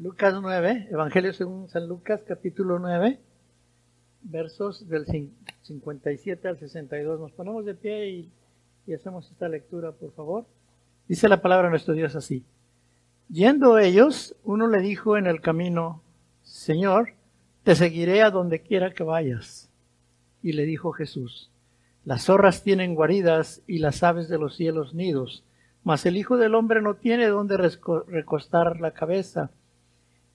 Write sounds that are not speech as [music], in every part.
Lucas 9, Evangelio según San Lucas, capítulo 9, versos del 57 al 62. Nos ponemos de pie y, hacemos esta lectura, por favor. Dice la palabra de nuestro Dios así. Yendo ellos, uno le dijo en el camino, Señor, te seguiré a donde quiera que vayas. Y le dijo Jesús, las zorras tienen guaridas y las aves de los cielos nidos, mas el Hijo del Hombre no tiene donde recostar la cabeza.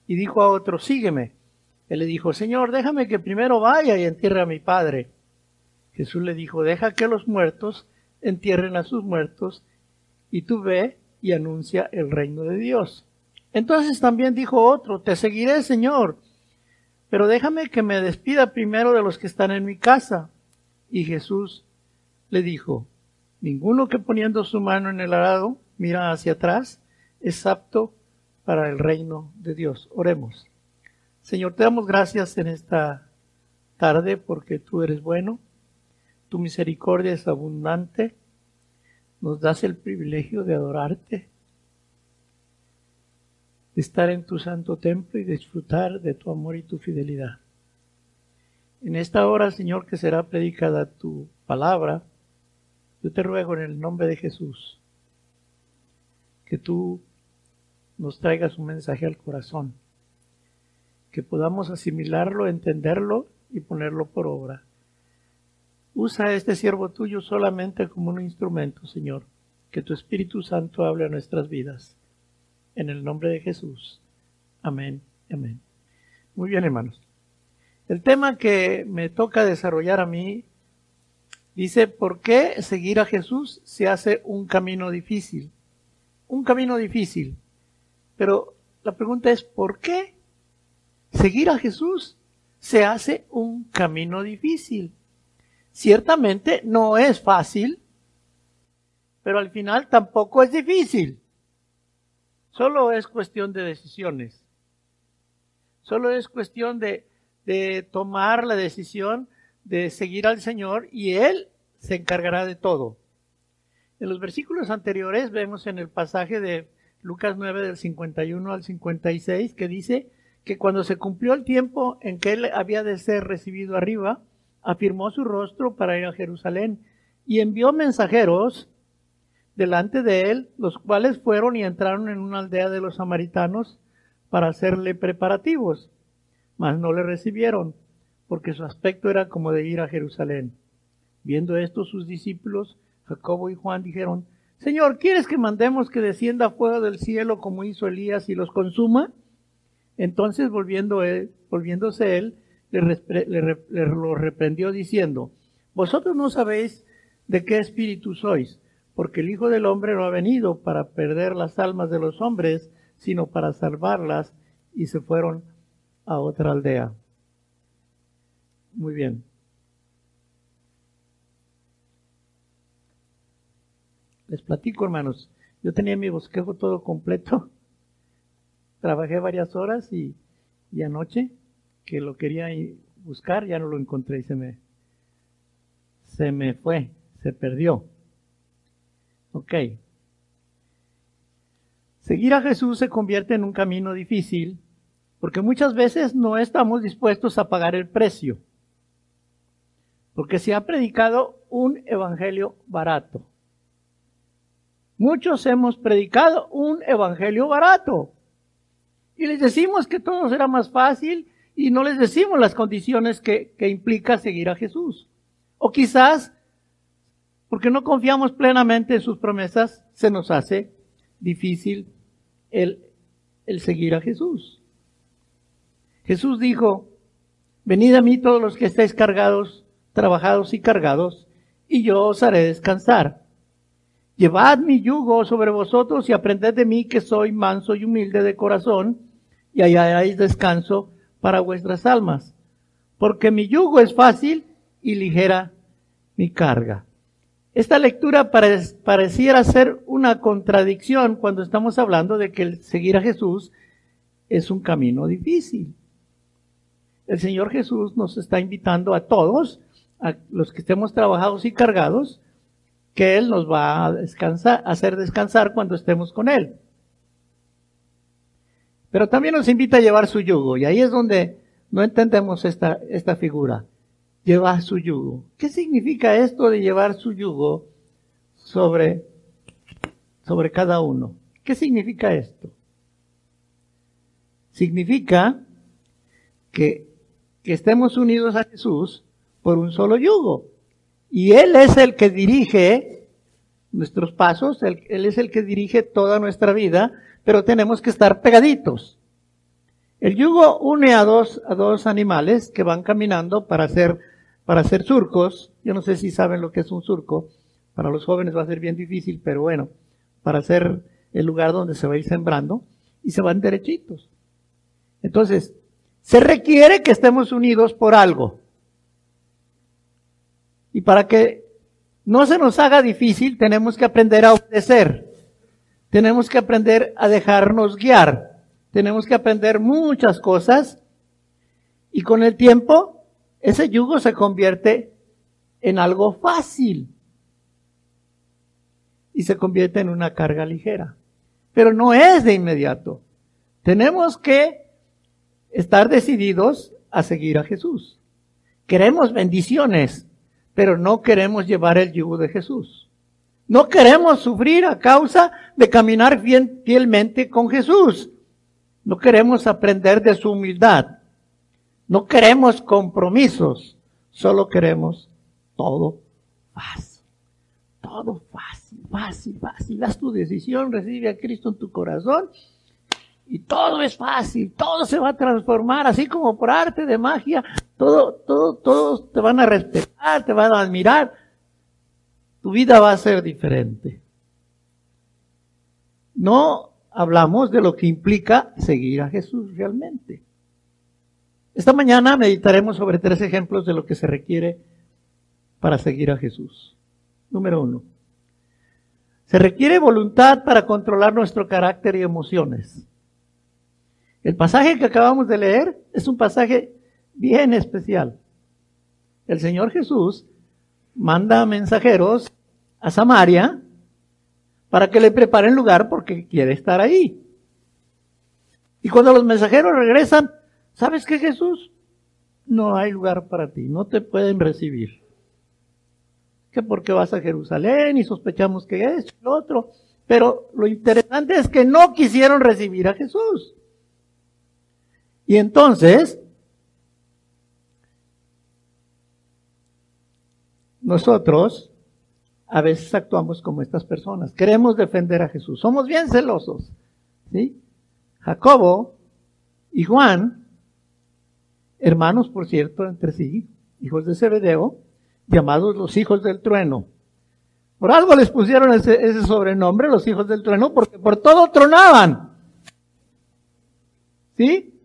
Y dijo a otro, sígueme. Él le dijo, Señor, déjame que primero vaya y entierre a mi Padre. Jesús le dijo, deja que los muertos entierren a sus muertos, y tú ve y anuncia el reino de Dios. Entonces también dijo otro, te seguiré, Señor, pero déjame que me despida primero de los que están en mi casa. Y Jesús le dijo, ninguno que poniendo su mano en el arado mira hacia atrás es apto para el reino de Dios. Oremos. Señor, te damos gracias en esta tarde porque tú eres bueno, tu misericordia es abundante, nos das el privilegio de adorarte, de estar en tu santo templo y disfrutar de tu amor y tu fidelidad. En esta hora, Señor, que será predicada tu palabra, yo te ruego en el nombre de Jesús que tú nos traigas un mensaje al corazón, que podamos asimilarlo, entenderlo y ponerlo por obra. Usa este siervo tuyo solamente como un instrumento, Señor. Que tu Espíritu Santo hable a nuestras vidas. En el nombre de Jesús. Amén. Amén. Muy bien, hermanos. El tema que me toca desarrollar a mí dice, ¿por qué seguir a Jesús se hace un camino difícil? Un camino difícil. Pero la pregunta es, ¿por qué seguir a Jesús se hace un camino difícil? Ciertamente no es fácil, pero al final tampoco es difícil. Solo es cuestión de decisiones. Solo es cuestión de, de tomar la decisión de seguir al Señor y Él se encargará de todo. En los versículos anteriores vemos en el pasaje de Lucas 9 del 51 al 56 que dice que cuando se cumplió el tiempo en que Él había de ser recibido arriba, afirmó su rostro para ir a Jerusalén y envió mensajeros delante de él, los cuales fueron y entraron en una aldea de los samaritanos para hacerle preparativos, mas no le recibieron, porque su aspecto era como de ir a Jerusalén. Viendo esto sus discípulos, Jacobo y Juan dijeron, Señor, ¿quieres que mandemos que descienda fuego del cielo como hizo Elías y los consuma? Entonces volviendo volviéndose él, le, lo reprendió diciendo, vosotros no sabéis de qué espíritu sois, porque el Hijo del Hombre no ha venido para perder las almas de los hombres, sino para salvarlas, y se fueron a otra aldea. Muy bien. Les platico, hermanos. Yo tenía mi bosquejo todo completo. [laughs] Trabajé varias horas y, anoche que lo quería buscar, ya no lo encontré y se me, se me fue, se perdió. Ok. Seguir a Jesús se convierte en un camino difícil porque muchas veces no estamos dispuestos a pagar el precio. Porque se ha predicado un evangelio barato. Muchos hemos predicado un evangelio barato. Y les decimos que todo será más fácil y no les decimos las condiciones que, implica seguir a Jesús. O quizás, porque no confiamos plenamente en sus promesas, se nos hace difícil el, el seguir a Jesús. Jesús dijo, venid a mí todos los que estéis cargados, trabajados y cargados, y yo os haré descansar. Llevad mi yugo sobre vosotros y aprended de mí que soy manso y humilde de corazón, y hallaréis descanso para vuestras almas, porque mi yugo es fácil y ligera mi carga. Esta lectura pareciera ser una contradicción cuando estamos hablando de que el seguir a Jesús es un camino difícil. El Señor Jesús nos está invitando a todos, a los que estemos trabajados y cargados, que Él nos va a descansar, hacer descansar cuando estemos con Él. pero también nos invita a llevar su yugo. Y ahí es donde no entendemos esta, esta figura. Llevar su yugo. ¿Qué significa esto de llevar su yugo sobre, sobre cada uno? ¿Qué significa esto? Significa que, que estemos unidos a Jesús por un solo yugo. Y Él es el que dirige nuestros pasos, él, él, es el que dirige toda nuestra vida, pero tenemos que estar pegaditos. El yugo une a dos, a dos animales que van caminando para hacer, para hacer surcos. Yo no sé si saben lo que es un surco. Para los jóvenes va a ser bien difícil, pero bueno, para hacer el lugar donde se va a ir sembrando y se van derechitos. Entonces, se requiere que estemos unidos por algo. Y para que no se nos haga difícil, tenemos que aprender a obedecer. Tenemos que aprender a dejarnos guiar. Tenemos que aprender muchas cosas. Y con el tiempo, ese yugo se convierte en algo fácil. Y se convierte en una carga ligera. Pero no es de inmediato. Tenemos que estar decididos a seguir a Jesús. Queremos bendiciones, pero no queremos llevar el yugo de Jesús. No queremos sufrir a causa de caminar fielmente con Jesús. No queremos aprender de su humildad. No queremos compromisos. Solo queremos todo fácil. Todo fácil, fácil, fácil. Haz tu decisión, recibe a Cristo en tu corazón y todo es fácil, todo se va a transformar, así como por arte de magia, todo, todo, todos te van a respetar, te van a admirar. Tu vida va a ser diferente. No hablamos de lo que implica seguir a Jesús realmente. Esta mañana meditaremos sobre tres ejemplos de lo que se requiere para seguir a Jesús. Número uno. Se requiere voluntad para controlar nuestro carácter y emociones. El pasaje que acabamos de leer es un pasaje bien especial. El Señor Jesús manda mensajeros a Samaria para que le preparen lugar porque quiere estar ahí. Y cuando los mensajeros regresan, ¿sabes qué Jesús? No hay lugar para ti, no te pueden recibir. Que porque vas a Jerusalén y sospechamos que es lo otro. Pero lo interesante es que no quisieron recibir a Jesús. Y entonces, nosotros a veces actuamos como estas personas. Queremos defender a Jesús. Somos bien celosos. ¿sí? Jacobo y Juan, hermanos, por cierto, entre sí, hijos de Zebedeo, llamados los hijos del trueno. Por algo les pusieron ese, ese sobrenombre, los hijos del trueno, porque por todo tronaban. ¿Sí?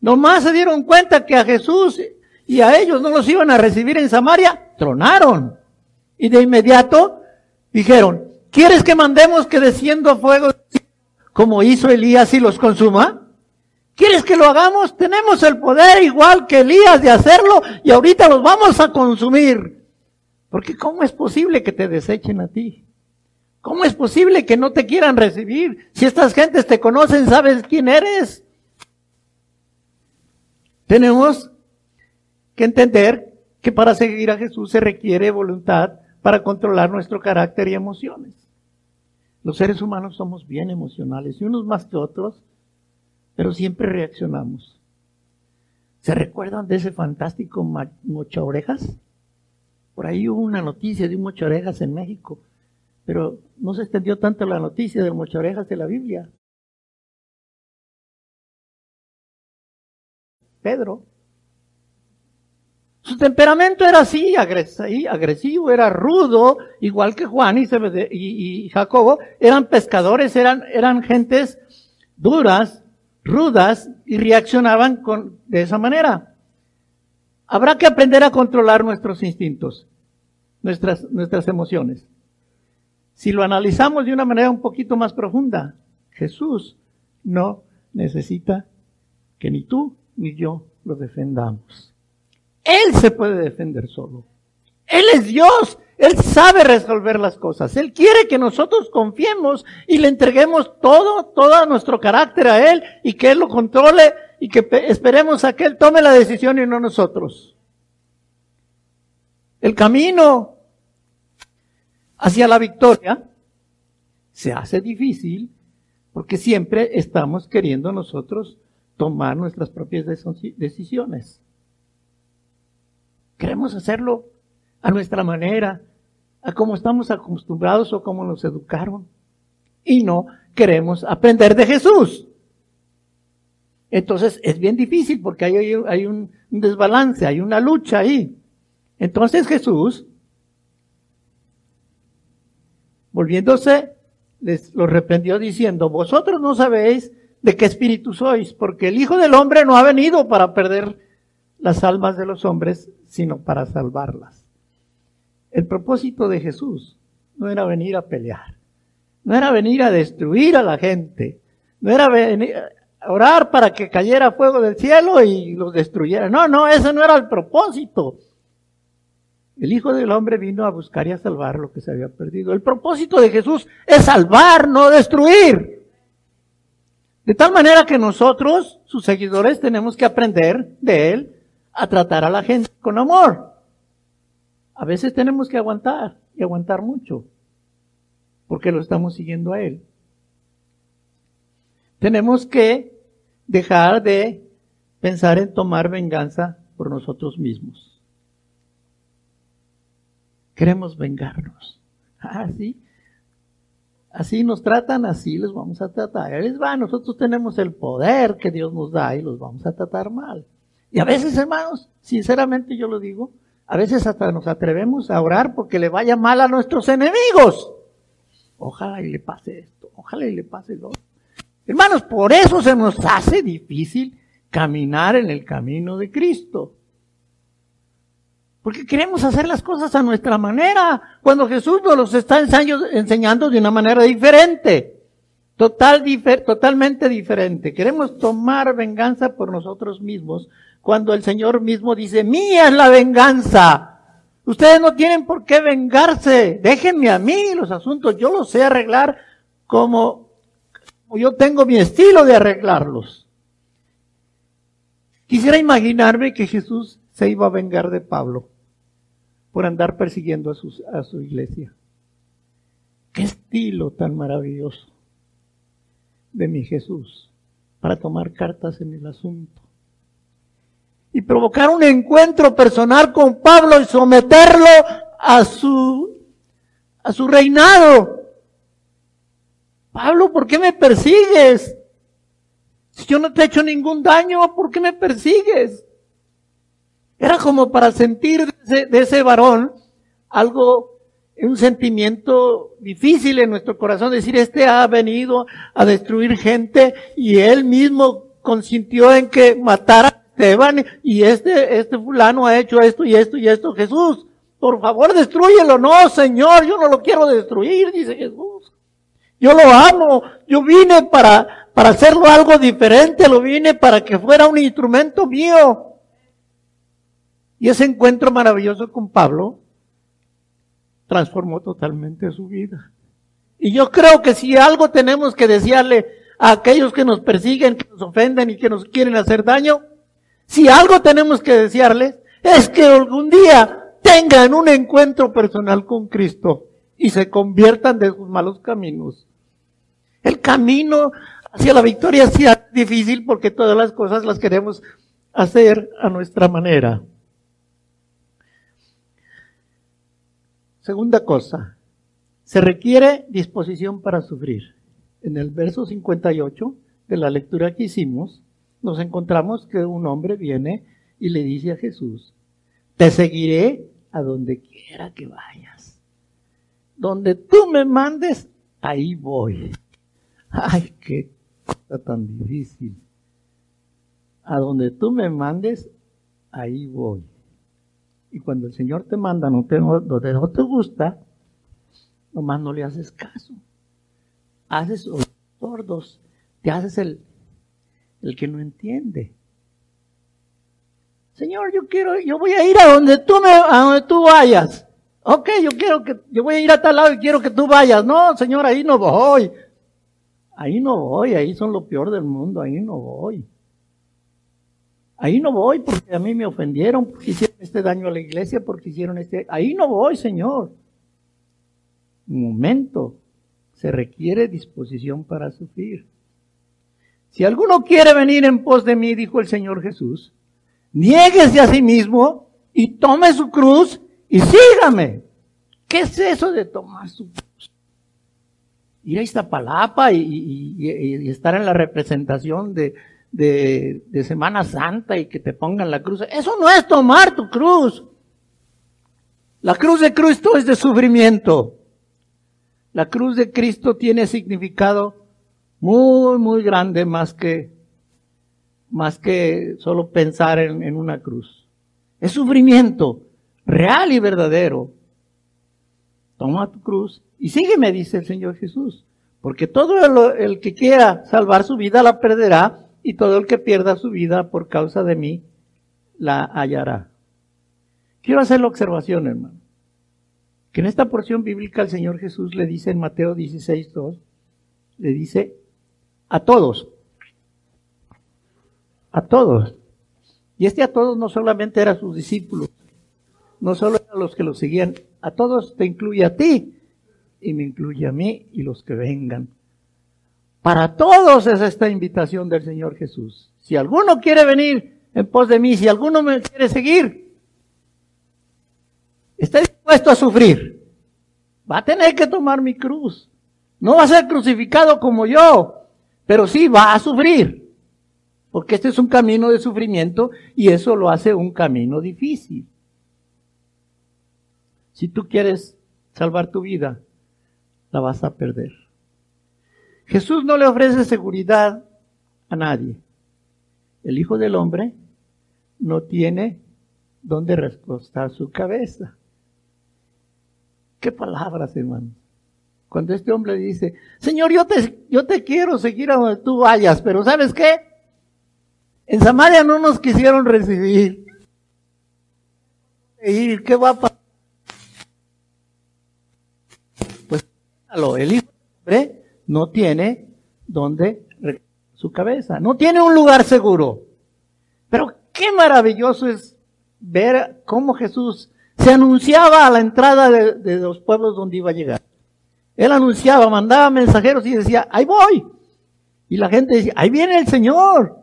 Nomás se dieron cuenta que a Jesús y a ellos no los iban a recibir en Samaria, tronaron. Y de inmediato dijeron, ¿quieres que mandemos que descienda fuego como hizo Elías y los consuma? ¿Quieres que lo hagamos? Tenemos el poder igual que Elías de hacerlo y ahorita los vamos a consumir. Porque ¿cómo es posible que te desechen a ti? ¿Cómo es posible que no te quieran recibir? Si estas gentes te conocen, sabes quién eres. Tenemos que entender que para seguir a Jesús se requiere voluntad para controlar nuestro carácter y emociones. Los seres humanos somos bien emocionales, y unos más que otros, pero siempre reaccionamos. ¿Se recuerdan de ese fantástico mocha orejas? Por ahí hubo una noticia de un mocha orejas en México, pero no se extendió tanto la noticia del mocha orejas de la Biblia. Pedro. Su temperamento era así, agresivo, era rudo, igual que Juan y, y, Jacobo, eran pescadores, eran, eran gentes duras, rudas, y reaccionaban con, de esa manera. Habrá que aprender a controlar nuestros instintos, nuestras, nuestras emociones. Si lo analizamos de una manera un poquito más profunda, Jesús no necesita que ni tú ni yo lo defendamos. Él se puede defender solo. Él es Dios. Él sabe resolver las cosas. Él quiere que nosotros confiemos y le entreguemos todo, todo nuestro carácter a Él y que Él lo controle y que esperemos a que Él tome la decisión y no nosotros. El camino hacia la victoria se hace difícil porque siempre estamos queriendo nosotros tomar nuestras propias decisiones. Queremos hacerlo a nuestra manera, a cómo estamos acostumbrados o cómo nos educaron. Y no queremos aprender de Jesús. Entonces es bien difícil porque hay, un, desbalance, hay una lucha ahí. Entonces Jesús, volviéndose, les lo reprendió diciendo, vosotros no sabéis de qué espíritu sois, porque el Hijo del Hombre no ha venido para perder las almas de los hombres, sino para salvarlas. El propósito de Jesús no era venir a pelear, no era venir a destruir a la gente, no era venir a orar para que cayera fuego del cielo y los destruyera. No, no, ese no era el propósito. El Hijo del Hombre vino a buscar y a salvar lo que se había perdido. El propósito de Jesús es salvar, no destruir. De tal manera que nosotros, sus seguidores, tenemos que aprender de Él a tratar a la gente con amor. A veces tenemos que aguantar y aguantar mucho, porque lo estamos siguiendo a Él. Tenemos que dejar de pensar en tomar venganza por nosotros mismos. Queremos vengarnos. Así, [laughs] ah, así nos tratan, así les vamos a tratar. les va, nosotros tenemos el poder que Dios nos da y los vamos a tratar mal. Y a veces, hermanos, sinceramente yo lo digo, a veces hasta nos atrevemos a orar porque le vaya mal a nuestros enemigos. Ojalá y le pase esto, ojalá y le pase lo otro. Hermanos, por eso se nos hace difícil caminar en el camino de Cristo. Porque queremos hacer las cosas a nuestra manera, cuando Jesús nos los está enseñando de una manera diferente. Total, totalmente diferente. Queremos tomar venganza por nosotros mismos cuando el Señor mismo dice, mía es la venganza. Ustedes no tienen por qué vengarse. Déjenme a mí los asuntos. Yo los sé arreglar como, yo tengo mi estilo de arreglarlos. Quisiera imaginarme que Jesús se iba a vengar de Pablo por andar persiguiendo a, a su iglesia. Qué estilo tan maravilloso de mi Jesús para tomar cartas en el asunto y provocar un encuentro personal con Pablo y someterlo a su, a su reinado. Pablo, ¿por qué me persigues? Si yo no te he hecho ningún daño, ¿por qué me persigues? Era como para sentir de ese, de ese varón algo, un sentimiento difícil en nuestro corazón, decir, este ha venido a destruir gente y él mismo consintió en que matara Esteban y este, este fulano ha hecho esto y esto y esto. Jesús, por favor, destruyelo. No, Señor, yo no lo quiero destruir, dice Jesús. Yo lo amo. Yo vine para, para hacerlo algo diferente. Lo vine para que fuera un instrumento mío. Y ese encuentro maravilloso con Pablo transformó totalmente su vida. Y yo creo que si algo tenemos que desearle a aquellos que nos persiguen, que nos ofenden y que nos quieren hacer daño, si algo tenemos que desearles, es que algún día tengan un encuentro personal con Cristo y se conviertan de sus malos caminos. El camino hacia la victoria sí es difícil porque todas las cosas las queremos hacer a nuestra manera. Segunda cosa, se requiere disposición para sufrir. En el verso 58 de la lectura que hicimos, nos encontramos que un hombre viene y le dice a Jesús, te seguiré a donde quiera que vayas. Donde tú me mandes, ahí voy. Ay, qué cosa tan difícil. A donde tú me mandes, ahí voy. Y cuando el Señor te manda no te, donde no te gusta, nomás no le haces caso. Haces sordos, te haces el, el que no entiende. Señor, yo quiero, yo voy a ir a donde tú me, a donde tú vayas. Ok, yo quiero que, yo voy a ir a tal lado y quiero que tú vayas. No, Señor, ahí no voy. Ahí no voy, ahí son lo peor del mundo, ahí no voy. Ahí no voy porque a mí me ofendieron, porque hicieron este daño a la iglesia, porque hicieron este... Ahí no voy, Señor. Un momento, se requiere disposición para sufrir. Si alguno quiere venir en pos de mí, dijo el Señor Jesús, niéguese a sí mismo y tome su cruz y sígame. ¿Qué es eso de tomar su cruz? Ir a Iztapalapa y, y estar en la representación de, de, Semana Santa y que te pongan la cruz. Eso no es tomar tu cruz. La cruz de Cristo es de sufrimiento. La cruz de Cristo tiene significado muy, muy grande más que, más que solo pensar en, en una cruz. Es sufrimiento real y verdadero. Toma tu cruz y sígueme, dice el Señor Jesús. Porque todo el que quiera salvar su vida la perderá, y todo el que pierda su vida por causa de mí la hallará. Quiero hacer la observación, hermano, que en esta porción bíblica el Señor Jesús le dice en Mateo 16, 2, le dice a todos, a todos. Y este a todos no solamente era sus discípulos, no solo a los que lo seguían, a todos te incluye a ti y me incluye a mí y los que vengan. Para todos es esta invitación del Señor Jesús. Si alguno quiere venir en pos de mí, si alguno me quiere seguir, está dispuesto a sufrir. Va a tener que tomar mi cruz. No va a ser crucificado como yo, pero sí va a sufrir. Porque este es un camino de sufrimiento y eso lo hace un camino difícil. Si tú quieres salvar tu vida, la vas a perder. Jesús no le ofrece seguridad a nadie. El Hijo del Hombre no tiene dónde recostar su cabeza. Qué palabras, hermano. Cuando este hombre dice, Señor, yo te, yo te quiero seguir a donde tú vayas, pero ¿sabes qué? En Samaria no nos quisieron recibir. ¿Qué va a pasar? Pues, el Hijo Hombre no tiene donde su cabeza, no tiene un lugar seguro. Pero qué maravilloso es ver cómo Jesús se anunciaba a la entrada de, los pueblos donde iba a llegar. Él anunciaba, mandaba mensajeros y decía, ahí voy. Y la gente decía, ahí viene el Señor.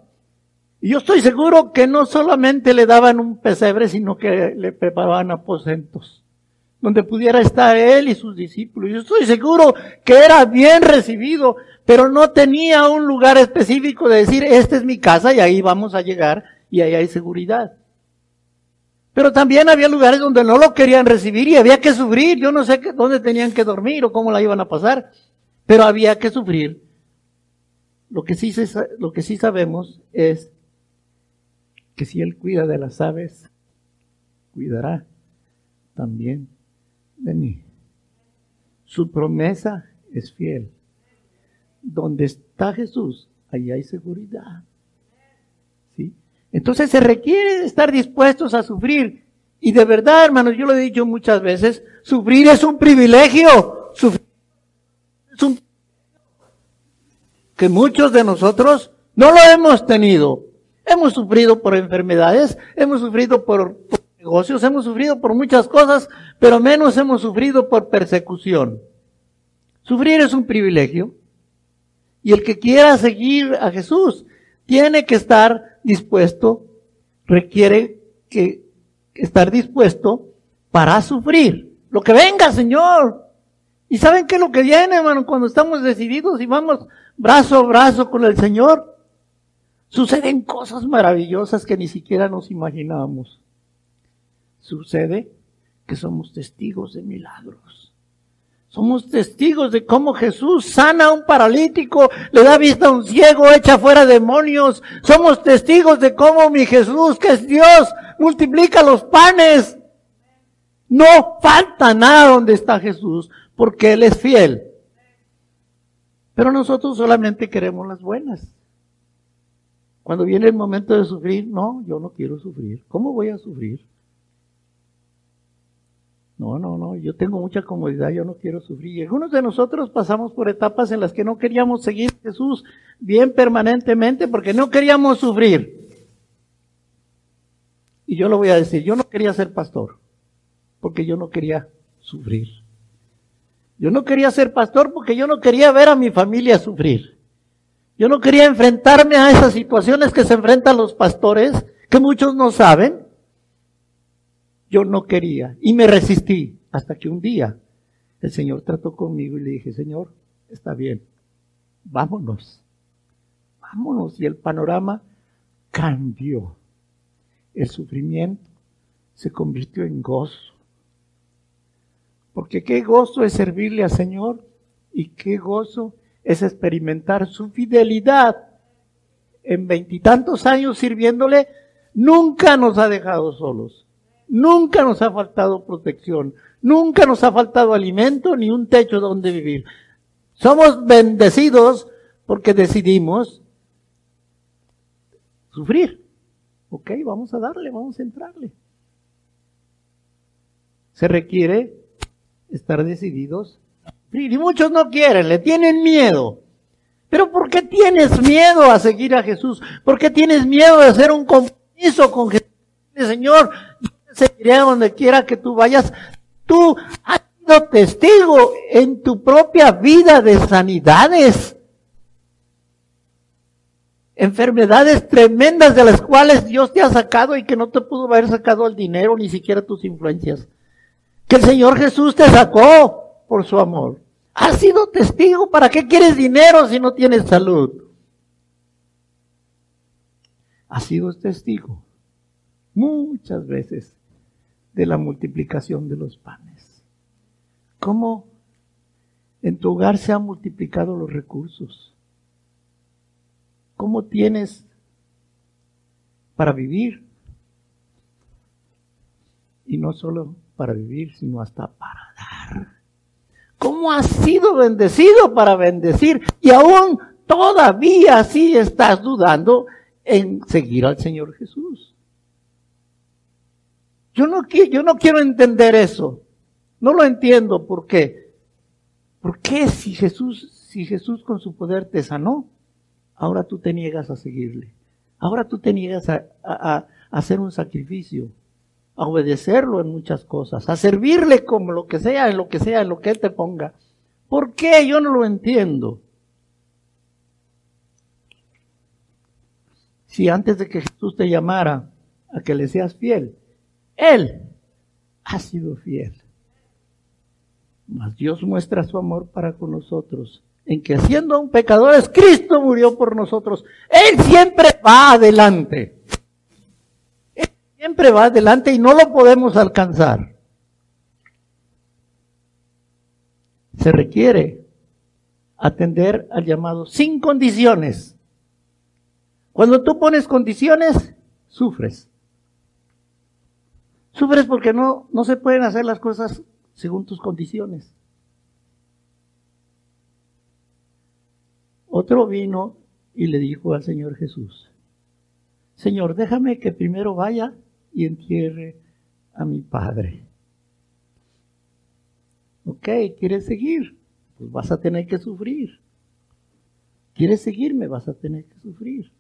Y yo estoy seguro que no solamente le daban un pesebre, sino que le preparaban aposentos donde pudiera estar él y sus discípulos. Yo estoy seguro que era bien recibido, pero no tenía un lugar específico de decir, esta es mi casa y ahí vamos a llegar y ahí hay seguridad. Pero también había lugares donde no lo querían recibir y había que sufrir. Yo no sé dónde tenían que dormir o cómo la iban a pasar, pero había que sufrir. Lo que sí, lo que sí sabemos es que si Él cuida de las aves, cuidará también de mí. Su promesa es fiel. Donde está Jesús, ahí hay seguridad. Entonces se requiere estar dispuestos a sufrir. Y de verdad, hermanos, yo lo he dicho muchas veces, sufrir es un privilegio. Sufrir es un que muchos de nosotros no lo hemos tenido. Hemos sufrido por enfermedades, hemos sufrido por negocios, hemos sufrido por muchas cosas, pero menos hemos sufrido por persecución. Sufrir es un privilegio. Y el que quiera seguir a Jesús tiene que estar dispuesto, requiere que estar dispuesto para sufrir. Lo que venga, Señor. ¿Y saben qué es lo que viene, hermano? Cuando estamos decididos y vamos brazo a brazo con el Señor, suceden cosas maravillosas que ni siquiera nos imaginábamos sucede que somos testigos de milagros. Somos testigos de cómo Jesús sana a un paralítico, le da vista a un ciego, echa fuera demonios. Somos testigos de cómo mi Jesús, que es Dios, multiplica los panes. No falta nada donde está Jesús, porque Él es fiel. Pero nosotros solamente queremos las buenas. Cuando viene el momento de sufrir, no, yo no quiero sufrir. ¿Cómo voy a sufrir? No, no, no, yo tengo mucha comodidad, yo no quiero sufrir. Y algunos de nosotros pasamos por etapas en las que no queríamos seguir a Jesús bien permanentemente porque no queríamos sufrir. Y yo lo voy a decir, yo no quería ser pastor porque yo no quería sufrir. Yo no quería ser pastor porque yo no quería ver a mi familia sufrir. Yo no quería enfrentarme a esas situaciones que se enfrentan los pastores, que muchos no saben, yo no quería y me resistí hasta que un día el Señor trató conmigo y le dije, Señor, está bien, vámonos, vámonos. Y el panorama cambió. El sufrimiento se convirtió en gozo. Porque qué gozo es servirle al Señor y qué gozo es experimentar su fidelidad. En veintitantos años sirviéndole, nunca nos ha dejado solos. Nunca nos ha faltado protección, nunca nos ha faltado alimento ni un techo donde vivir. Somos bendecidos porque decidimos sufrir. Ok, vamos a darle, vamos a entrarle. Se requiere estar decididos Y muchos no quieren, le tienen miedo. Pero ¿por qué tienes miedo a seguir a Jesús? ¿Por qué tienes miedo de hacer un compromiso con Jesús? Señor, seguiré donde quiera que tú vayas. Tú has sido testigo en tu propia vida de sanidades. Enfermedades tremendas de las cuales Dios te ha sacado y que no te pudo haber sacado el dinero ni siquiera tus influencias. Que el Señor Jesús te sacó por su amor. Has sido testigo. ¿Para qué quieres dinero si no tienes salud? Has sido testigo muchas veces de la multiplicación de los panes. ¿Cómo en tu hogar se han multiplicado los recursos? ¿Cómo tienes para vivir? Y no solo para vivir, sino hasta para dar. ¿Cómo has sido bendecido para bendecir? Y aún todavía sí estás dudando en seguir al Señor Jesús. Yo no, yo no quiero entender eso. No lo entiendo. ¿Por qué? ¿Por qué si Jesús, si Jesús con su poder te sanó, ahora tú te niegas a seguirle? Ahora tú te niegas a, a hacer un sacrificio, a obedecerlo en muchas cosas, a servirle como lo que sea, en lo que sea, en lo que Él te ponga. ¿Por qué? Yo no lo entiendo. Si antes de que Jesús te llamara a que le seas fiel, él ha sido fiel. Mas Dios muestra su amor para con nosotros, en que siendo un pecadores, Cristo murió por nosotros. Él siempre va adelante. Él siempre va adelante y no lo podemos alcanzar. Se requiere atender al llamado sin condiciones. Cuando tú pones condiciones, sufres. Sufres porque no, no se pueden hacer las cosas según tus condiciones. Otro vino y le dijo al Señor Jesús, Señor, déjame que primero vaya y entierre a mi padre. Ok, ¿quieres seguir? Pues vas a tener que sufrir. ¿Quieres seguirme? Vas a tener que sufrir.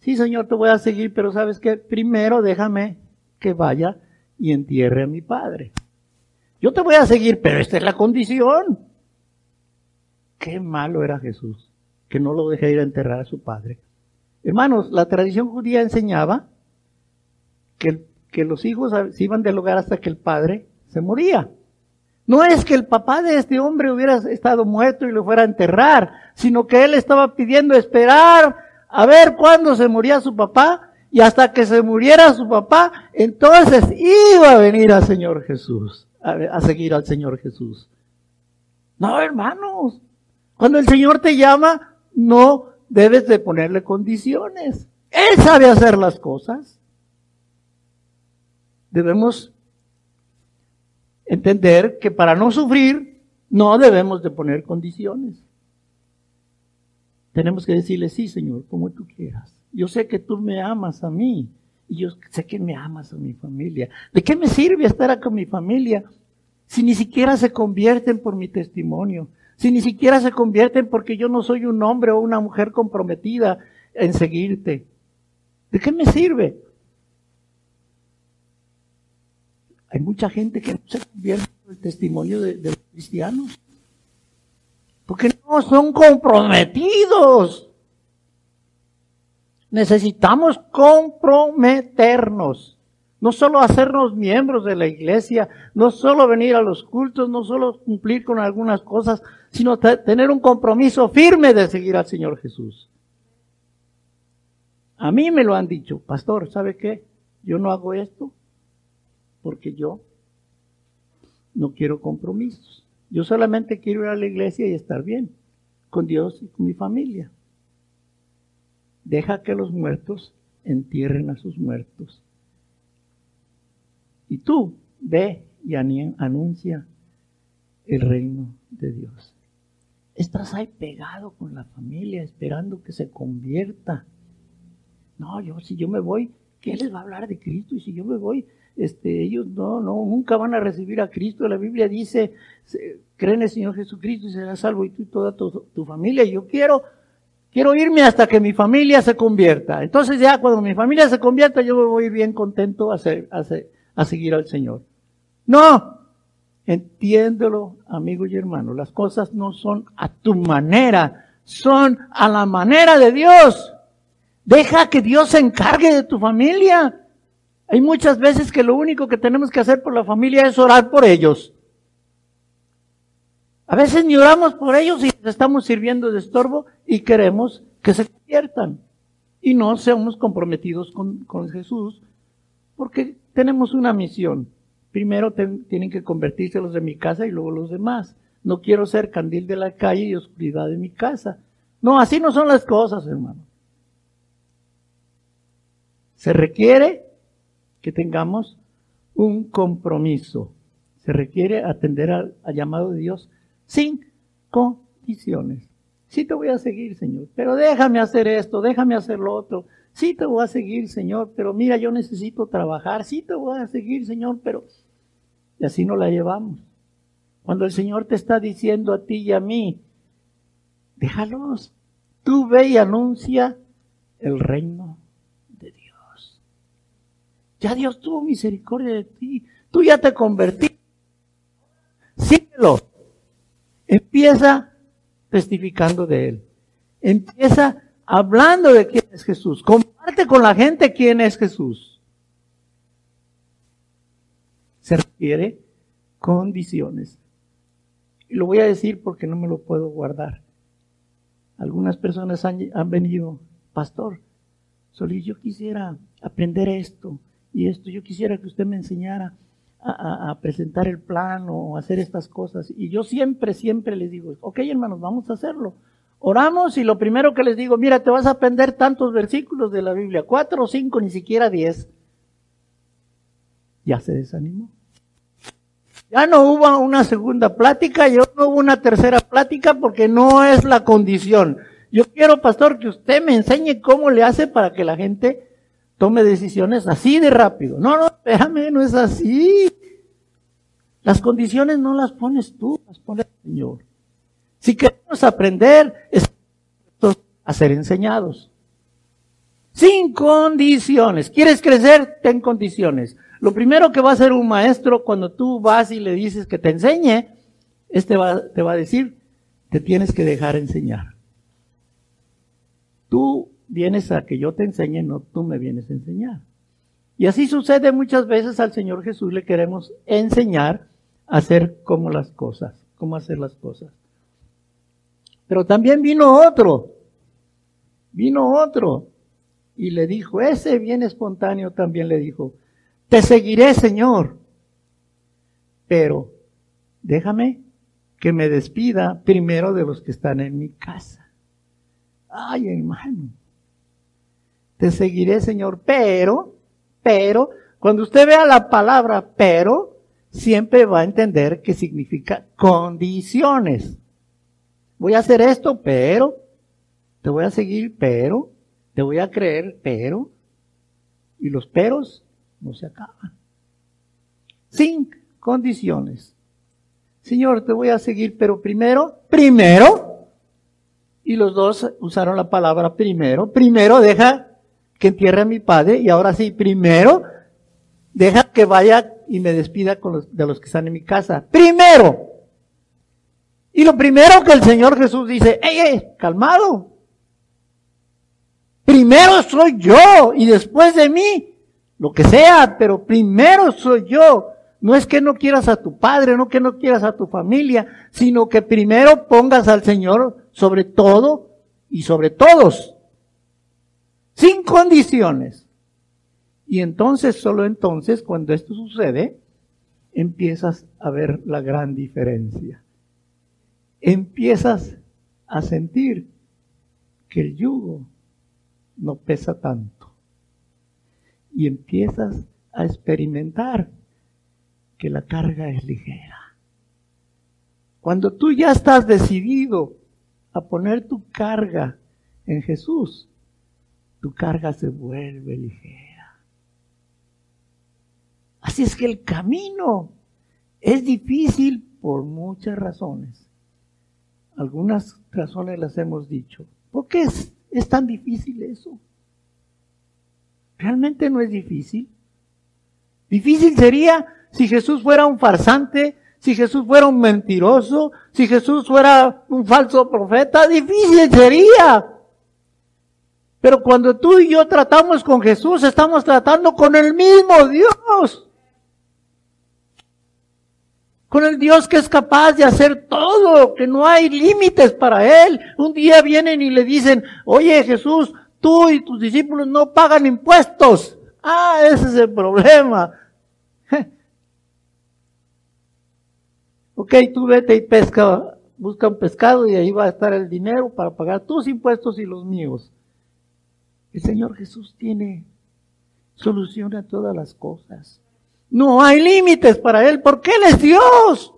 Sí, Señor, te voy a seguir, pero sabes que primero déjame que vaya y entierre a mi padre. Yo te voy a seguir, pero esta es la condición. Qué malo era Jesús, que no lo dejé ir a enterrar a su padre. Hermanos, la tradición judía enseñaba que, que los hijos se iban del hogar hasta que el padre se moría. No es que el papá de este hombre hubiera estado muerto y lo fuera a enterrar, sino que él estaba pidiendo esperar a ver cuándo se moría su papá y hasta que se muriera su papá, entonces iba a venir al Señor Jesús, a, seguir al Señor Jesús. No, hermanos, cuando el Señor te llama, no debes de ponerle condiciones. Él sabe hacer las cosas. Debemos entender que para no sufrir, no debemos de poner condiciones. Tenemos que decirle, sí, Señor, como tú quieras. Yo sé que tú me amas a mí Y yo sé que me amas a mi familia. ¿De qué me sirve estar con mi familia si ni siquiera se convierten por mi testimonio? Si ni siquiera se convierten porque yo no soy un hombre o una mujer comprometida en seguirte. ¿De qué me sirve? Hay mucha gente que no se convierte por el testimonio de, de los cristianos. Porque no son comprometidos. Necesitamos comprometernos. No solo hacernos miembros de la iglesia, no solo venir a los cultos, no solo cumplir con algunas cosas, sino tener un compromiso firme de seguir al Señor Jesús. A mí me lo han dicho, pastor, ¿sabe qué? Yo no hago esto porque yo no quiero compromisos. Yo solamente quiero ir a la iglesia y estar bien con Dios y con mi familia. Deja que los muertos entierren a sus muertos. Y tú ve y anuncia el reino de Dios. Estás ahí pegado con la familia esperando que se convierta. No, yo si yo me voy, ¿qué les va a hablar de Cristo? Y si yo me voy, este, ellos no, no, nunca van a recibir a Cristo. La Biblia dice, creen en el Señor Jesucristo y serás salvo y tú y toda tu, familia. Yo quiero Quiero irme hasta que mi familia se convierta. Entonces ya cuando mi familia se convierta, yo me voy bien contento a, a seguir al Señor. No, entiéndelo, amigo y hermano. Las cosas no son a tu manera, son a la manera de Dios. Deja que Dios se encargue de tu familia. Hay muchas veces que lo único que tenemos que hacer por la familia es orar por ellos. A veces ni oramos por ellos y les estamos sirviendo de estorbo y queremos que se conviertan. Y no seamos comprometidos con, Jesús porque tenemos una misión. Primero tienen que convertirse los de mi casa y luego los demás. No quiero ser candil de la calle y oscuridad de mi casa. No, así no son las cosas, hermano. Se requiere que tengamos un compromiso. Se requiere atender al llamado de Dios sin condiciones. Sí te voy a seguir, Señor, pero déjame hacer esto, déjame hacer lo otro. Sí te voy a seguir, Señor, pero mira, yo necesito trabajar. Sí te voy a seguir, Señor, pero... Y así no la llevamos. Cuando el Señor te está diciendo a ti y a mí, déjalos. Tú ve y anuncia el reino. Ya Dios tuvo misericordia de ti. Tú ya te convertiste. Síguelo. Empieza testificando de Él. Empieza hablando de quién es Jesús. Comparte con la gente quién es Jesús. Se requiere condiciones. Y lo voy a decir porque no me lo puedo guardar. Algunas personas han, venido, pastor, Solís, yo quisiera aprender esto y esto, yo quisiera que usted me enseñara a, presentar el plan o hacer estas cosas. Y yo siempre, siempre les digo, ok hermanos, vamos a hacerlo. Oramos y lo primero que les digo, mira, te vas a aprender tantos versículos de la Biblia, cuatro o cinco, ni siquiera diez. Ya se desanimó. Ya no hubo una segunda plática, ya no hubo una tercera plática porque no es la condición. Yo quiero, pastor, que usted me enseñe cómo le hace para que la gente tome decisiones así de rápido. No, no, espérame, no es así. Las condiciones no las pones tú, las pone el Señor. Si queremos aprender, es a ser enseñados. Sin condiciones. ¿Quieres crecer? Ten condiciones. Lo primero que va a hacer un maestro cuando tú vas y le dices que te enseñe, este va, te va a decir, te tienes que dejar enseñar. Tú vienes a que yo te enseñe, no tú me vienes a enseñar. Y así sucede muchas veces al Señor Jesús le queremos enseñar a hacer como las cosas, cómo hacer las cosas. Pero también vino otro, vino otro y le dijo, ese bien espontáneo también le dijo, te seguiré Señor, pero déjame que me despida primero de los que están en mi casa. Ay, hermano, te seguiré, Señor, pero, pero, cuando usted vea la palabra pero, siempre va a entender que significa condiciones. Voy a hacer esto, pero, te voy a seguir, pero, te voy a creer, pero. Y los peros no se acaban. Sin condiciones. Señor, te voy a seguir, pero primero, primero, y los dos usaron la palabra primero, primero deja que entierre a mi padre, y ahora sí, primero, deja que vaya y me despida con los, de los que están en mi casa. Primero. Y lo primero que el Señor Jesús dice, ¡ey, calmado! Primero soy yo y después de mí, lo que sea, pero primero soy yo. No es que no quieras a tu padre, no que no quieras a tu familia, sino que primero pongas al Señor sobre todo y sobre todos. Sin condiciones. Y entonces, solo entonces, cuando esto sucede, empiezas a ver la gran diferencia. Empiezas a sentir que el yugo no pesa tanto. Y empiezas a experimentar que la carga es ligera. Cuando tú ya estás decidido a poner tu carga en Jesús, tu carga se vuelve ligera. Así es que el camino es difícil por muchas razones. Algunas razones las hemos dicho. ¿Por qué es, es tan difícil eso? Realmente no es difícil. Difícil sería si Jesús fuera un farsante, si Jesús fuera un mentiroso, si Jesús fuera un falso profeta, difícil sería. Pero cuando tú y yo tratamos con Jesús, estamos tratando con el mismo Dios. Con el Dios que es capaz de hacer todo, que no hay límites para Él. Un día vienen y le dicen, oye Jesús, tú y tus discípulos no pagan impuestos. Ah, ese es el problema. [laughs] Ok, tú vete y pesca, busca un pescado y ahí va a estar el dinero para pagar tus impuestos y los míos. El Señor Jesús tiene solución a todas las cosas. No hay límites para Él porque Él es Dios.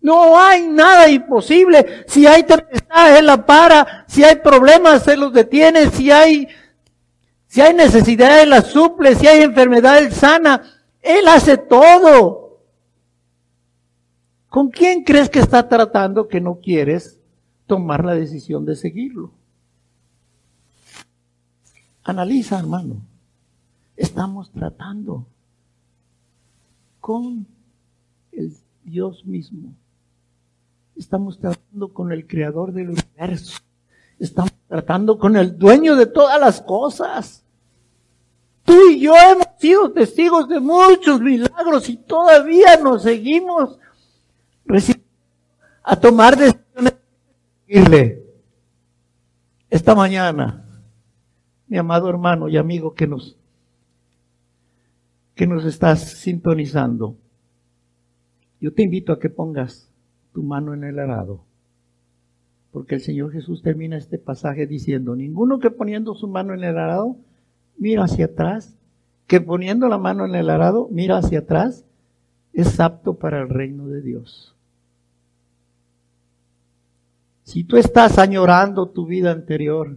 No hay nada imposible. Si hay tempestad, Él la para. Si hay problemas, Él los detiene. Si hay, si hay necesidad, Él la suple. Si hay enfermedad, Él sana. Él hace todo. ¿Con quién crees que está tratando que no quieres tomar la decisión de seguirlo? Analiza, hermano. Estamos tratando con el Dios mismo. Estamos tratando con el creador del universo. Estamos tratando con el dueño de todas las cosas. Tú y yo hemos sido testigos de muchos milagros y todavía nos seguimos a tomar decisiones de Esta mañana, mi amado hermano y amigo que nos, que nos estás sintonizando, yo te invito a que pongas tu mano en el arado. Porque el Señor Jesús termina este pasaje diciendo, ninguno que poniendo su mano en el arado mira hacia atrás, que poniendo la mano en el arado mira hacia atrás, es apto para el reino de Dios. Si tú estás añorando tu vida anterior,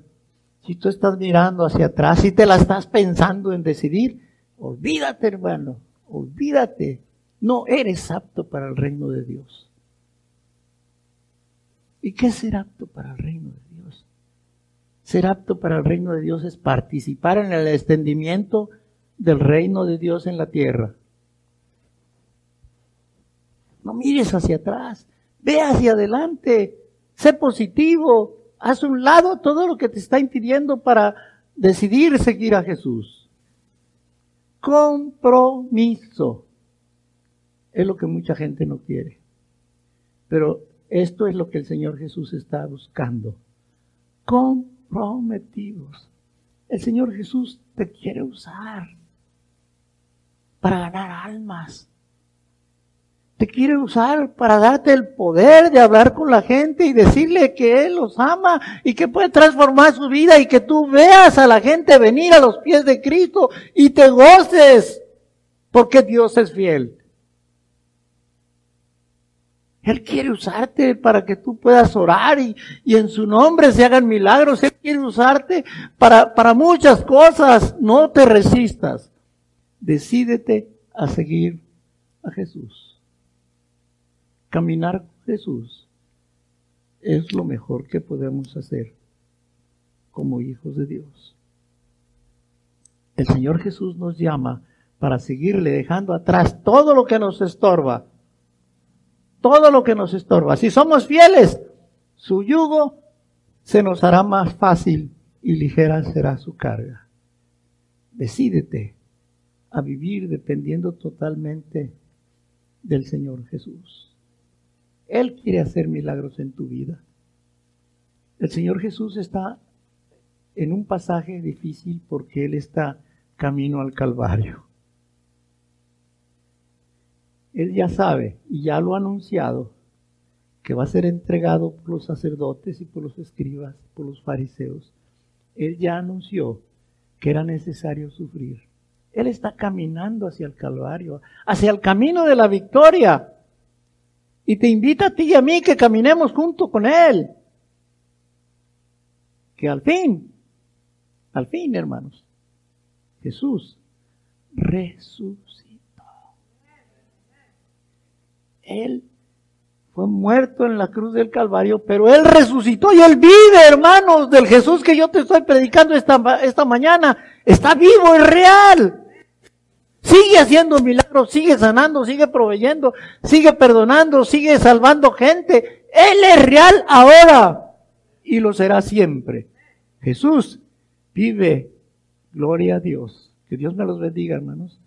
si tú estás mirando hacia atrás, si te la estás pensando en decidir, olvídate hermano, olvídate. No eres apto para el reino de Dios. ¿Y qué es ser apto para el reino de Dios? Ser apto para el reino de Dios es participar en el extendimiento del reino de Dios en la tierra. No mires hacia atrás, ve hacia adelante. Sé positivo. Haz un lado todo lo que te está impidiendo para decidir seguir a Jesús. Compromiso. Es lo que mucha gente no quiere. Pero esto es lo que el Señor Jesús está buscando. Comprometidos. El Señor Jesús te quiere usar para ganar almas te quiere usar para darte el poder de hablar con la gente y decirle que Él los ama y que puede transformar su vida y que tú veas a la gente venir a los pies de Cristo y te goces porque Dios es fiel. Él quiere usarte para que tú puedas orar y, y, en su nombre se hagan milagros. Él quiere usarte para, para muchas cosas. No te resistas. Decídete a seguir a Jesús. Caminar con Jesús es lo mejor que podemos hacer como hijos de Dios. El Señor Jesús nos llama para seguirle dejando atrás todo lo que nos estorba. Todo lo que nos estorba. Si somos fieles, su yugo se nos hará más fácil y ligera será su carga. Decídete a vivir dependiendo totalmente del Señor Jesús. Él quiere hacer milagros en tu vida. El Señor Jesús está en un pasaje difícil porque Él está camino al Calvario. Él ya sabe y ya lo ha anunciado que va a ser entregado por los sacerdotes y por los escribas, por los fariseos. Él ya anunció que era necesario sufrir. Él está caminando hacia el Calvario, hacia el camino de la victoria. Y te invita a ti y a mí que caminemos junto con Él. Que al fin, al fin, hermanos, Jesús resucitó. Él fue muerto en la cruz del Calvario, pero Él resucitó y Él vive, hermanos, del Jesús que yo te estoy predicando esta, esta mañana. Está vivo, es real. Sigue haciendo milagros, sigue sanando, sigue proveyendo, sigue perdonando, sigue salvando gente. Él es real ahora y lo será siempre. Jesús vive. Gloria a Dios. Que Dios me los bendiga, hermanos.